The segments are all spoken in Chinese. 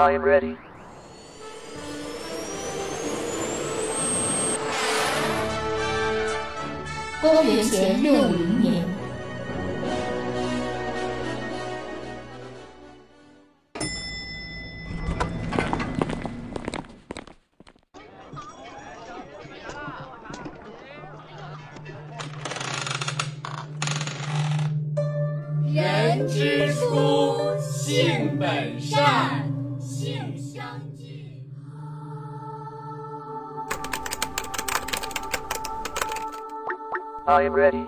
I am ready. 公元前六五零年，人之初，性本善，I am ready.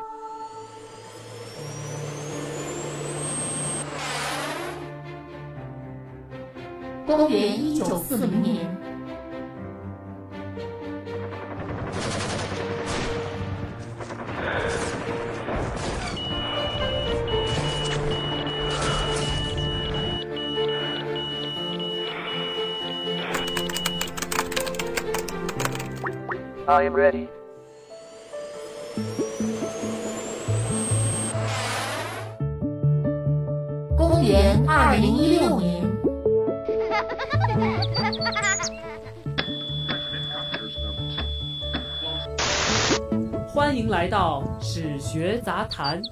公元一九四零年， I am ready. 公元二零一六年，欢迎来到史学杂谈。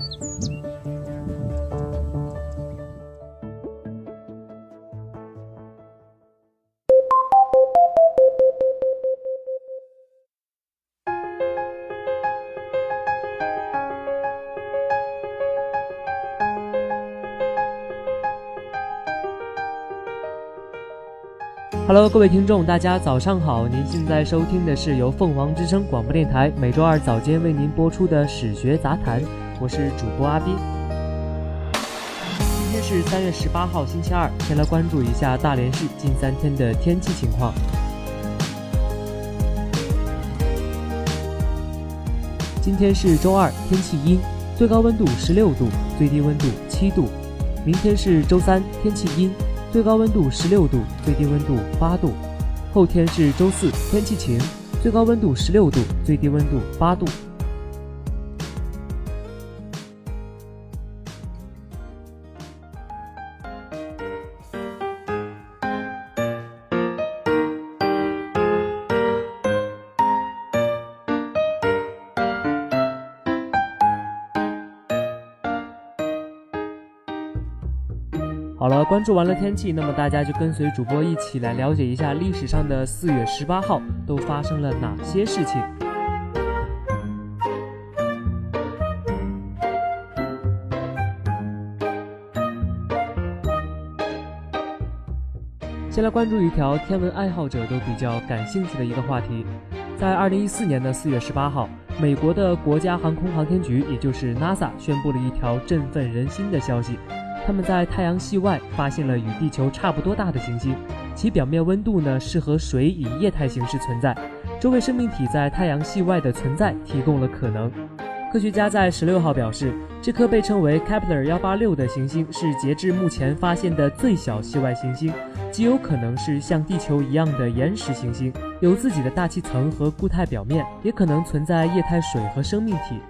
Hello，各位听众，大家早上好！您现在收听的是由凤凰之声广播电台每周二早间为您播出的史学杂谈，我是主播阿斌。今天是三月十八号，星期二，先来关注一下大连市近三天的天气情况。今天是周二，天气阴，最高温度十六度，最低温度七度。明天是周三，天气阴。最高温度十六度，最低温度八度。后天是周四，天气晴，最高温度十六度，最低温度八度。好了，关注完了天气，那么大家就跟随主播一起来了解一下历史上的四月十八号都发生了哪些事情。先来关注一条天文爱好者都比较感兴趣的一个话题，在二零一四年的四月十八号，美国的国家航空航天局，也就是 NASA，宣布了一条振奋人心的消息。他们在太阳系外发现了与地球差不多大的行星，其表面温度呢是和水以液态形式存在，周围生命体在太阳系外的存在提供了可能。科学家在十六号表示，这颗被称为 Kepler 幺八六的行星是截至目前发现的最小系外行星，极有可能是像地球一样的岩石行星，有自己的大气层和固态表面，也可能存在液态水和生命体。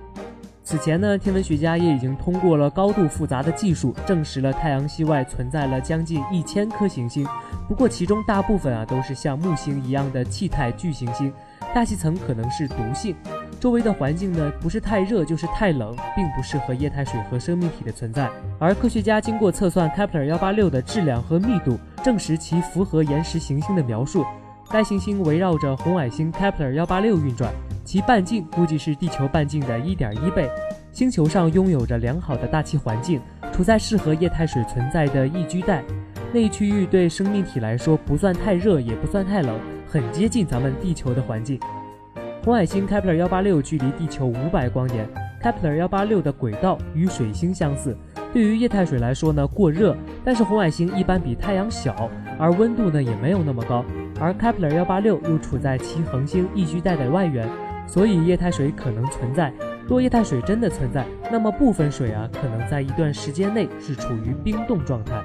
此前呢，天文学家也已经通过了高度复杂的技术，证实了太阳系外存在了将近一千颗行星。不过其中大部分啊都是像木星一样的气态巨行星，大气层可能是毒性，周围的环境呢不是太热就是太冷，并不适合液态水和生命体的存在。而科学家经过测算 Kepler 幺八六的质量和密度，证实其符合岩石行星的描述。该行星围绕着红矮星 Kepler 幺八六运转。其半径估计是地球半径的一点一倍。星球上拥有着良好的大气环境，处在适合液态水存在的宜居带。那一区域对生命体来说不算太热，也不算太冷，很接近咱们地球的环境。红矮星 Kepler 幺八六距离地球五百光年，Kepler 幺八六的轨道与水星相似。对于液态水来说呢，过热，但是红矮星一般比太阳小，而温度呢也没有那么高。而 Kepler 幺八六又处在其恒星宜居带的外缘。所以液态水可能存在。若液态水真的存在，那么部分水啊，可能在一段时间内是处于冰冻状态。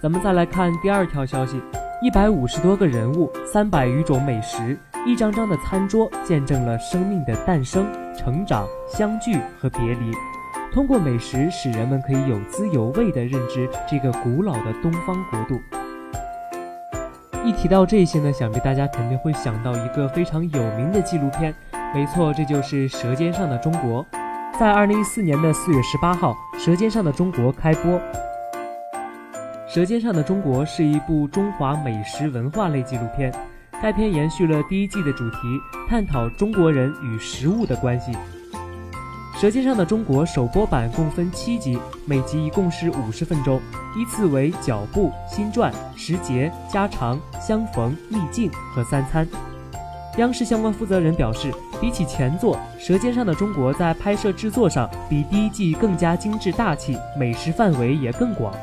咱们再来看第二条消息：一百五十多个人物，三百余种美食，一张张的餐桌，见证了生命的诞生、成长、相聚和别离。通过美食，使人们可以有滋有味地认知这个古老的东方国度。一提到这些呢，想必大家肯定会想到一个非常有名的纪录片，没错，这就是《舌尖上的中国》。在二零一四年的四月十八号，《舌尖上的中国》开播。《舌尖上的中国》是一部中华美食文化类纪录片，该片延续了第一季的主题，探讨中国人与食物的关系。《舌尖上的中国》首播版共分七集，每集一共是五十分钟，依次为脚步、新传、时节、家常、相逢、秘境和三餐。央视相关负责人表示，比起前作《舌尖上的中国》，在拍摄制作上比第一季更加精致大气，美食范围也更广。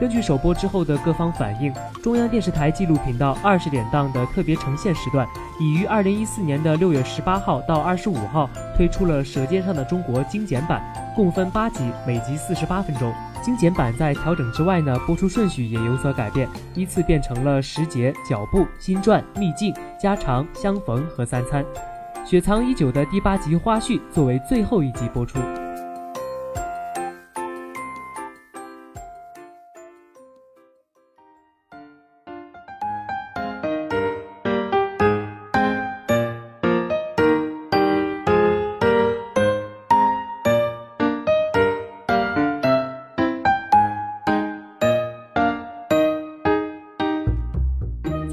根据首播之后的各方反应，中央电视台纪录频道二十点档的特别呈现时段，已于二零一四年的六月十八号到二十五号推出了《舌尖上的中国》精简版，共分八集，每集四十八分钟。精简版在调整之外呢，播出顺序也有所改变，依次变成了时节、脚步、新传、秘境、家常、相逢和三餐。雪藏已久的第八集花絮作为最后一集播出。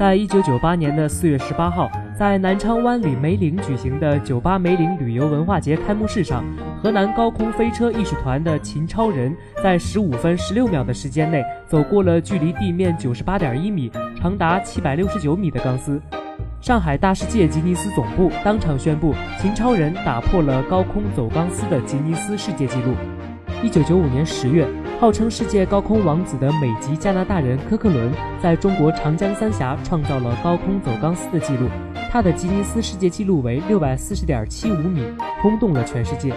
在一九九八年的四月十八号，在南昌湾里梅岭举行的酒吧梅岭旅游文化节开幕式上，河南高空飞车艺术团的秦超人在十五分十六秒的时间内走过了距离地面九十八点一米、长达七百六十九米的钢丝。上海大世界吉尼斯总部当场宣布，秦超人打破了高空走钢丝的吉尼斯世界纪录。一九九五年十月。号称世界高空王子的美籍加拿大人科克伦，在中国长江三峡创造了高空走钢丝的记录，他的吉尼斯世界纪录为六百四十点七五米，轰动了全世界。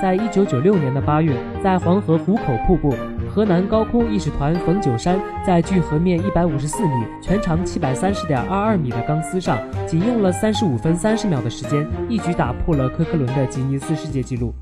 在一九九六年的八月，在黄河壶口瀑布，河南高空艺术团冯九山在距河面一百五十四米、全长七百三十点二二米的钢丝上，仅用了三十五分三十秒的时间，一举打破了科克伦的吉尼斯世界纪录。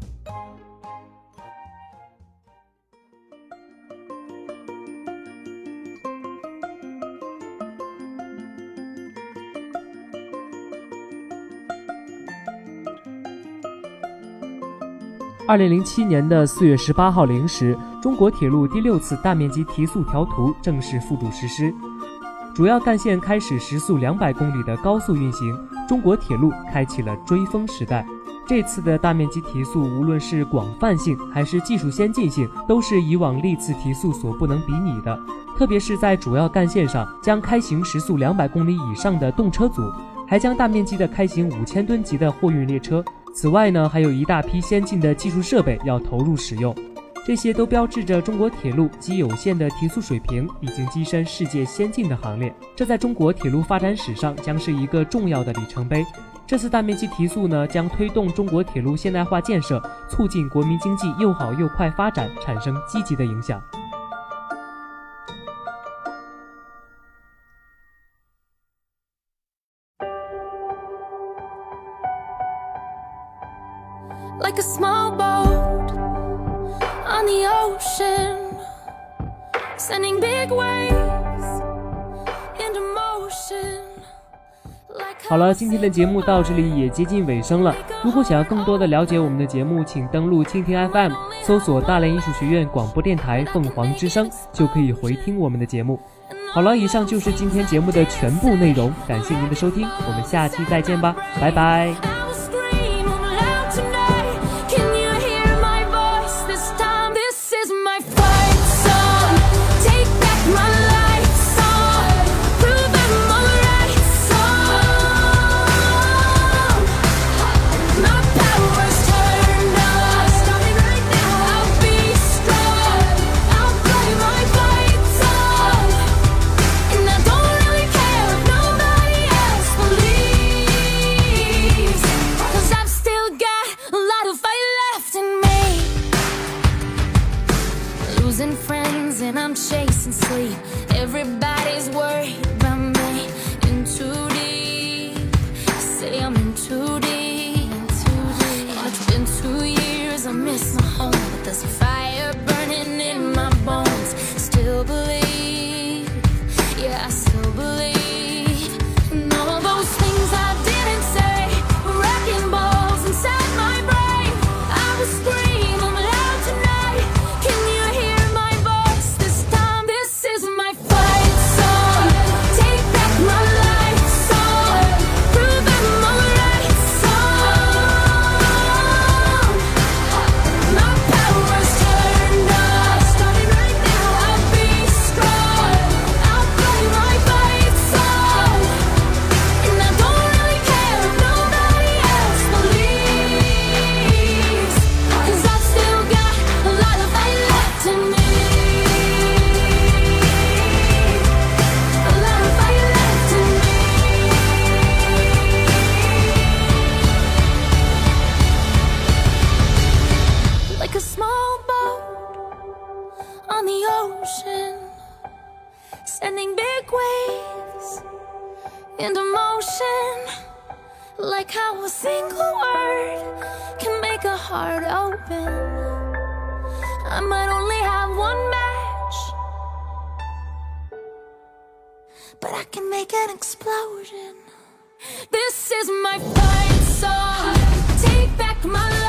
二零零七年的四月十八号零时，中国铁路第六次大面积提速调图正式付诸实施，主要干线开始时速两百公里的高速运行，中国铁路开启了追风时代。这次的大面积提速，无论是广泛性还是技术先进性，都是以往历次提速所不能比拟的。特别是在主要干线上，将开行时速两百公里以上的动车组，还将大面积的开行五千吨级的货运列车。此外呢，还有一大批先进的技术设备要投入使用，这些都标志着中国铁路及有限的提速水平已经跻身世界先进的行列。这在中国铁路发展史上将是一个重要的里程碑。这次大面积提速呢，将推动中国铁路现代化建设，促进国民经济又好又快发展，产生积极的影响。Like a small boat on the ocean, sending big waves into motion. 好了，今天的节目到这里也接近尾声了。如果想要更多的了解我们的节目，请登录蜻蜓 FM，搜索大连艺术学院广播电台凤凰之声，就可以回听我们的节目。好了，以上就是今天节目的全部内容，感谢您的收听，我们下期再见吧，拜拜。losing friends and I'm chasing sleep. Everybody's worried about me. In too deep, say I'm in too deep. In too deep. It's been two years, I miss my home, but that's a. but I can make an explosion. This is my fight song. Take back my life.